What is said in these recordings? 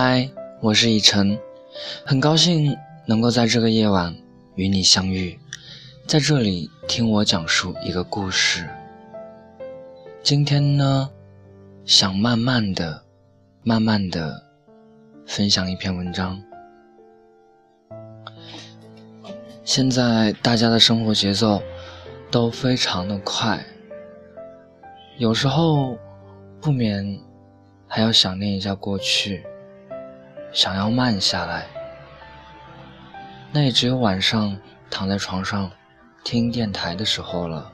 嗨，我是以晨，很高兴能够在这个夜晚与你相遇，在这里听我讲述一个故事。今天呢，想慢慢的、慢慢的分享一篇文章。现在大家的生活节奏都非常的快，有时候不免还要想念一下过去。想要慢下来，那也只有晚上躺在床上听电台的时候了。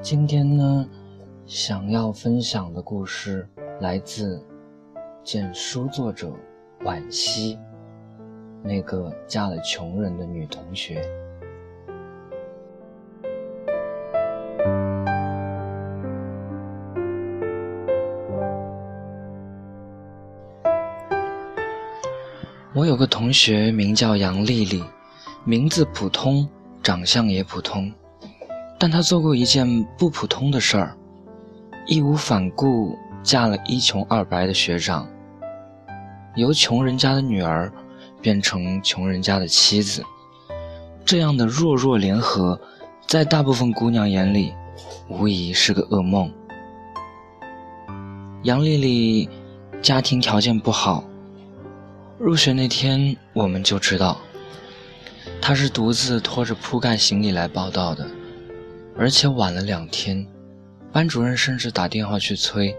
今天呢，想要分享的故事来自简书作者惋惜，那个嫁了穷人的女同学。我有个同学名叫杨丽丽，名字普通，长相也普通，但她做过一件不普通的事儿，义无反顾嫁了一穷二白的学长，由穷人家的女儿变成穷人家的妻子，这样的弱弱联合，在大部分姑娘眼里，无疑是个噩梦。杨丽丽家庭条件不好。入学那天，我们就知道，他是独自拖着铺盖行李来报道的，而且晚了两天。班主任甚至打电话去催。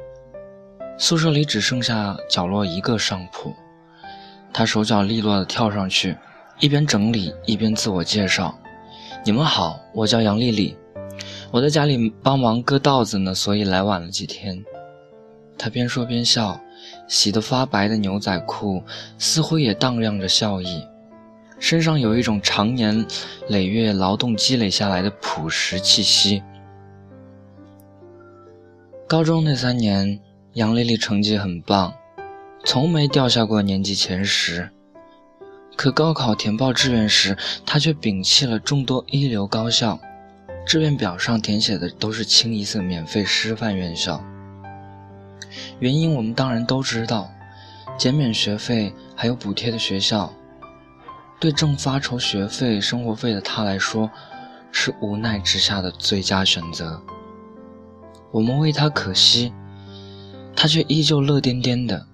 宿舍里只剩下角落一个上铺，他手脚利落地跳上去，一边整理一边自我介绍：“你们好，我叫杨丽丽，我在家里帮忙割稻子呢，所以来晚了几天。”他边说边笑，洗得发白的牛仔裤似乎也荡漾着笑意，身上有一种长年累月劳动积累下来的朴实气息。高中那三年，杨丽丽成绩很棒，从没掉下过年级前十。可高考填报志愿时，她却摒弃了众多一流高校，志愿表上填写的都是清一色免费师范院校。原因我们当然都知道，减免学费还有补贴的学校，对正发愁学费、生活费的他来说，是无奈之下的最佳选择。我们为他可惜，他却依旧乐颠颠的，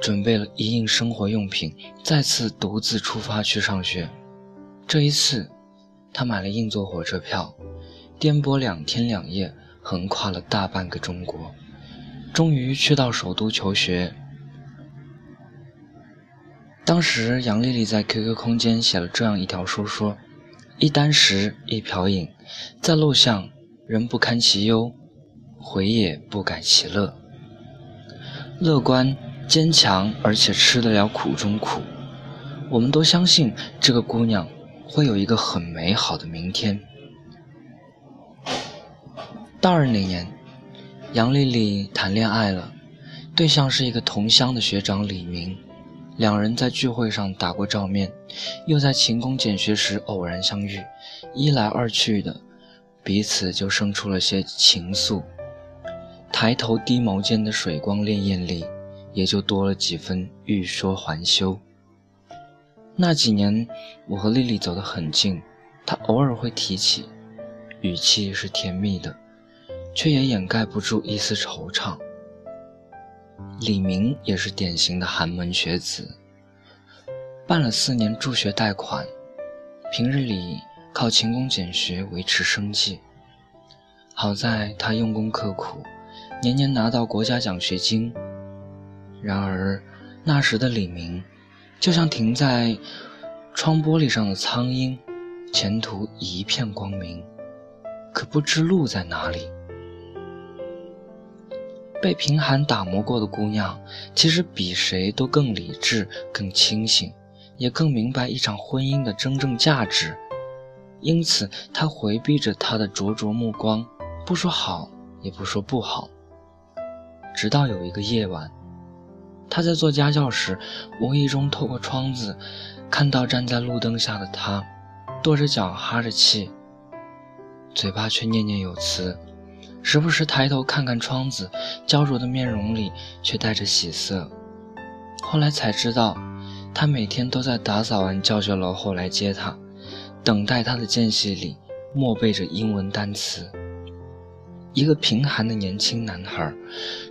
准备了一应生活用品，再次独自出发去上学。这一次，他买了硬座火车票，颠簸两天两夜，横跨了大半个中国。终于去到首都求学。当时杨丽丽在 QQ 空间写了这样一条说说：一箪食，一瓢饮，在陋巷，人不堪其忧，回也不改其乐。乐观、坚强，而且吃得了苦中苦。我们都相信这个姑娘会有一个很美好的明天。大二那年。杨丽丽谈恋爱了，对象是一个同乡的学长李明，两人在聚会上打过照面，又在勤工俭学时偶然相遇，一来二去的，彼此就生出了些情愫。抬头低眸间的水光潋滟里，也就多了几分欲说还休。那几年，我和丽丽走得很近，她偶尔会提起，语气是甜蜜的。却也掩盖不住一丝惆怅。李明也是典型的寒门学子，办了四年助学贷款，平日里靠勤工俭学维持生计。好在他用功刻苦，年年拿到国家奖学金。然而那时的李明，就像停在窗玻璃上的苍蝇，前途一片光明，可不知路在哪里。被贫寒打磨过的姑娘，其实比谁都更理智、更清醒，也更明白一场婚姻的真正价值。因此，她回避着他的灼灼目光，不说好，也不说不好。直到有一个夜晚，她在做家教时，无意中透过窗子，看到站在路灯下的他，跺着脚，哈着气，嘴巴却念念有词。时不时抬头看看窗子，焦灼的面容里却带着喜色。后来才知道，他每天都在打扫完教学楼后来接她，等待她的间隙里默背着英文单词。一个贫寒的年轻男孩，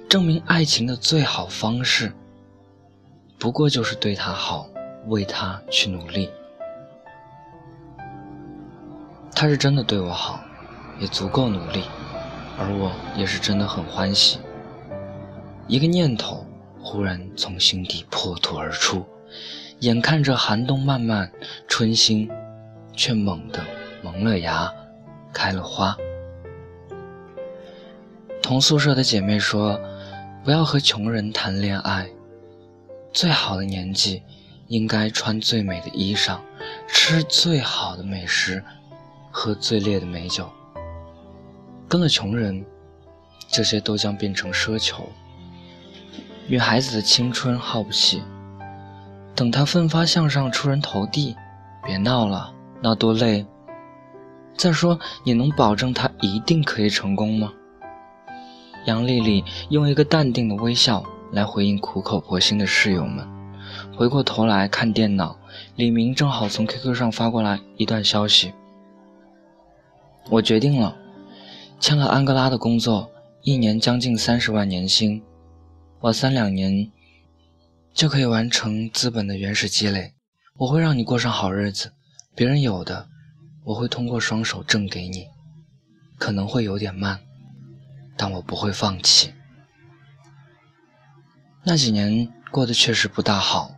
证明爱情的最好方式，不过就是对她好，为她去努力。他是真的对我好，也足够努力，而我也是真的很欢喜。一个念头忽然从心底破土而出，眼看着寒冬漫漫，春心却猛地萌了芽，开了花。同宿舍的姐妹说：“不要和穷人谈恋爱，最好的年纪应该穿最美的衣裳，吃最好的美食。”喝最烈的美酒，跟了穷人，这些都将变成奢求。女孩子的青春耗不起，等她奋发向上、出人头地，别闹了，那多累。再说，你能保证她一定可以成功吗？杨丽丽用一个淡定的微笑来回应苦口婆心的室友们，回过头来看电脑，李明正好从 QQ 上发过来一段消息。我决定了，签了安哥拉的工作，一年将近三十万年薪，我三两年就可以完成资本的原始积累。我会让你过上好日子，别人有的，我会通过双手挣给你，可能会有点慢，但我不会放弃。那几年过得确实不大好，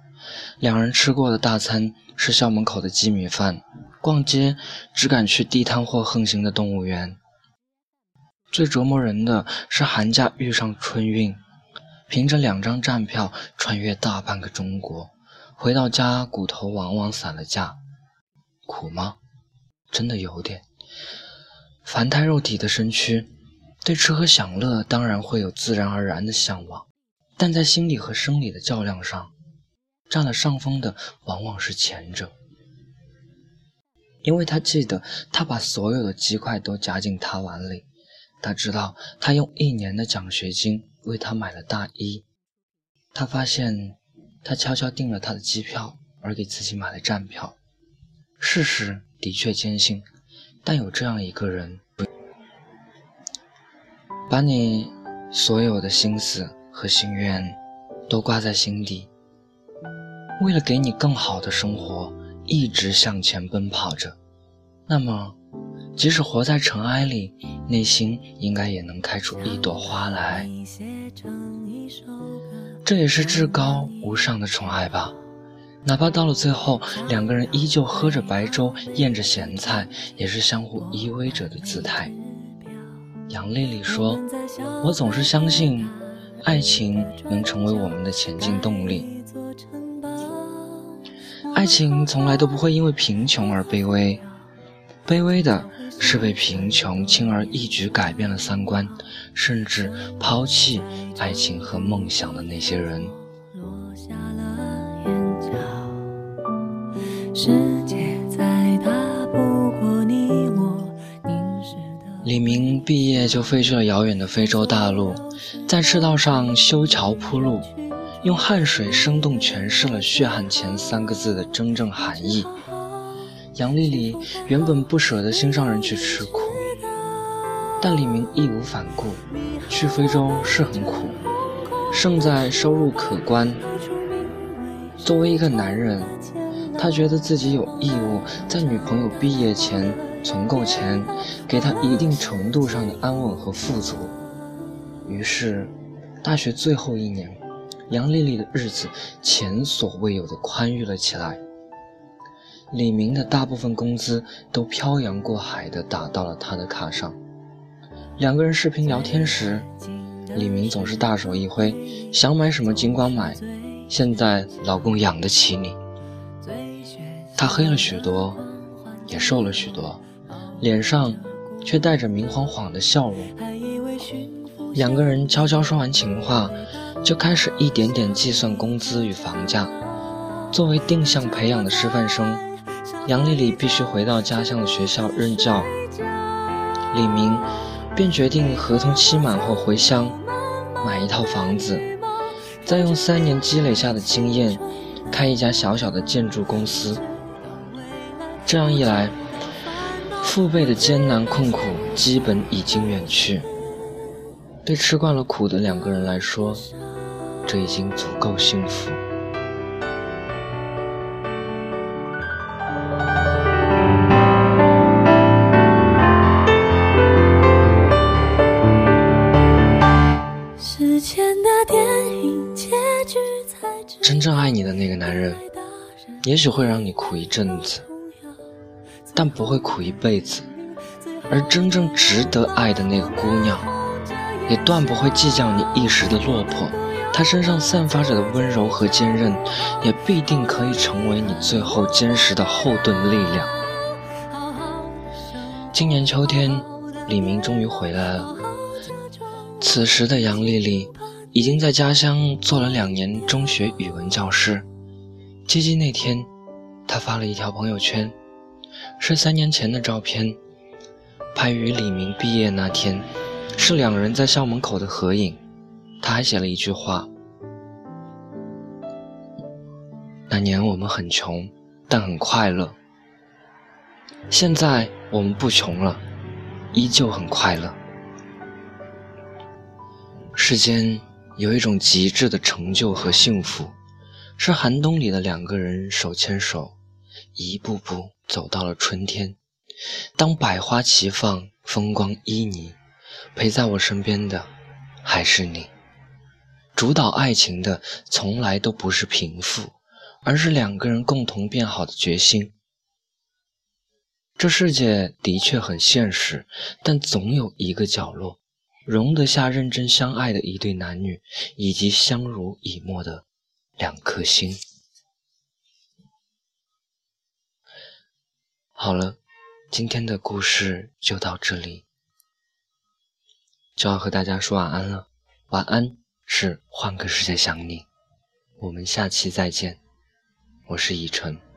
两人吃过的大餐是校门口的鸡米饭。逛街只敢去地摊或横行的动物园。最折磨人的是寒假遇上春运，凭着两张站票穿越大半个中国，回到家骨头往往散了架。苦吗？真的有点。凡胎肉体的身躯，对吃喝享乐当然会有自然而然的向往，但在心理和生理的较量上，占了上风的往往是前者。因为他记得，他把所有的鸡块都夹进他碗里。他知道，他用一年的奖学金为他买了大衣。他发现，他悄悄订了他的机票，而给自己买了站票。事实的确艰辛，但有这样一个人，把你所有的心思和心愿都挂在心底，为了给你更好的生活。一直向前奔跑着，那么，即使活在尘埃里，内心应该也能开出一朵花来。这也是至高无上的宠爱吧。哪怕到了最后，两个人依旧喝着白粥，咽着咸菜，也是相互依偎着的姿态。杨丽丽说：“我总是相信，爱情能成为我们的前进动力。”爱情从来都不会因为贫穷而卑微，卑微的是被贫穷轻而易举改变了三观，甚至抛弃爱情和梦想的那些人。李明毕业就飞去了遥远的非洲大陆，在赤道上修桥铺路。用汗水生动诠释了“血汗钱”三个字的真正含义。杨丽丽原本不舍得心上人去吃苦，但李明义无反顾。去非洲是很苦，胜在收入可观。作为一个男人，他觉得自己有义务在女朋友毕业前存够钱，给她一定程度上的安稳和富足。于是，大学最后一年。杨丽丽的日子前所未有的宽裕了起来。李明的大部分工资都漂洋过海的打到了他的卡上。两个人视频聊天时，李明总是大手一挥，想买什么尽管买，现在老公养得起你。他黑了许多，也瘦了许多，脸上却带着明晃晃的笑容。两个人悄悄说完情话。就开始一点点计算工资与房价。作为定向培养的师范生，杨丽丽必须回到家乡的学校任教。李明便决定合同期满后回乡买一套房子，再用三年积累下的经验开一家小小的建筑公司。这样一来，父辈的艰难困苦基本已经远去。对吃惯了苦的两个人来说，这已经足够幸福。真正爱你的那个男人，也许会让你苦一阵子，但不会苦一辈子；而真正值得爱的那个姑娘。也断不会计较你一时的落魄，她身上散发着的温柔和坚韧，也必定可以成为你最后坚实的后盾力量。今年秋天，李明终于回来了。此时的杨丽丽已经在家乡做了两年中学语文教师。接机那天，他发了一条朋友圈，是三年前的照片，拍于李明毕业那天。是两人在校门口的合影，他还写了一句话：“那年我们很穷，但很快乐。现在我们不穷了，依旧很快乐。世间有一种极致的成就和幸福，是寒冬里的两个人手牵手，一步步走到了春天。当百花齐放，风光旖旎。”陪在我身边的还是你。主导爱情的从来都不是贫富，而是两个人共同变好的决心。这世界的确很现实，但总有一个角落，容得下认真相爱的一对男女，以及相濡以沫的两颗心。好了，今天的故事就到这里。就要和大家说晚安了，晚安是换个世界想你，我们下期再见，我是以晨。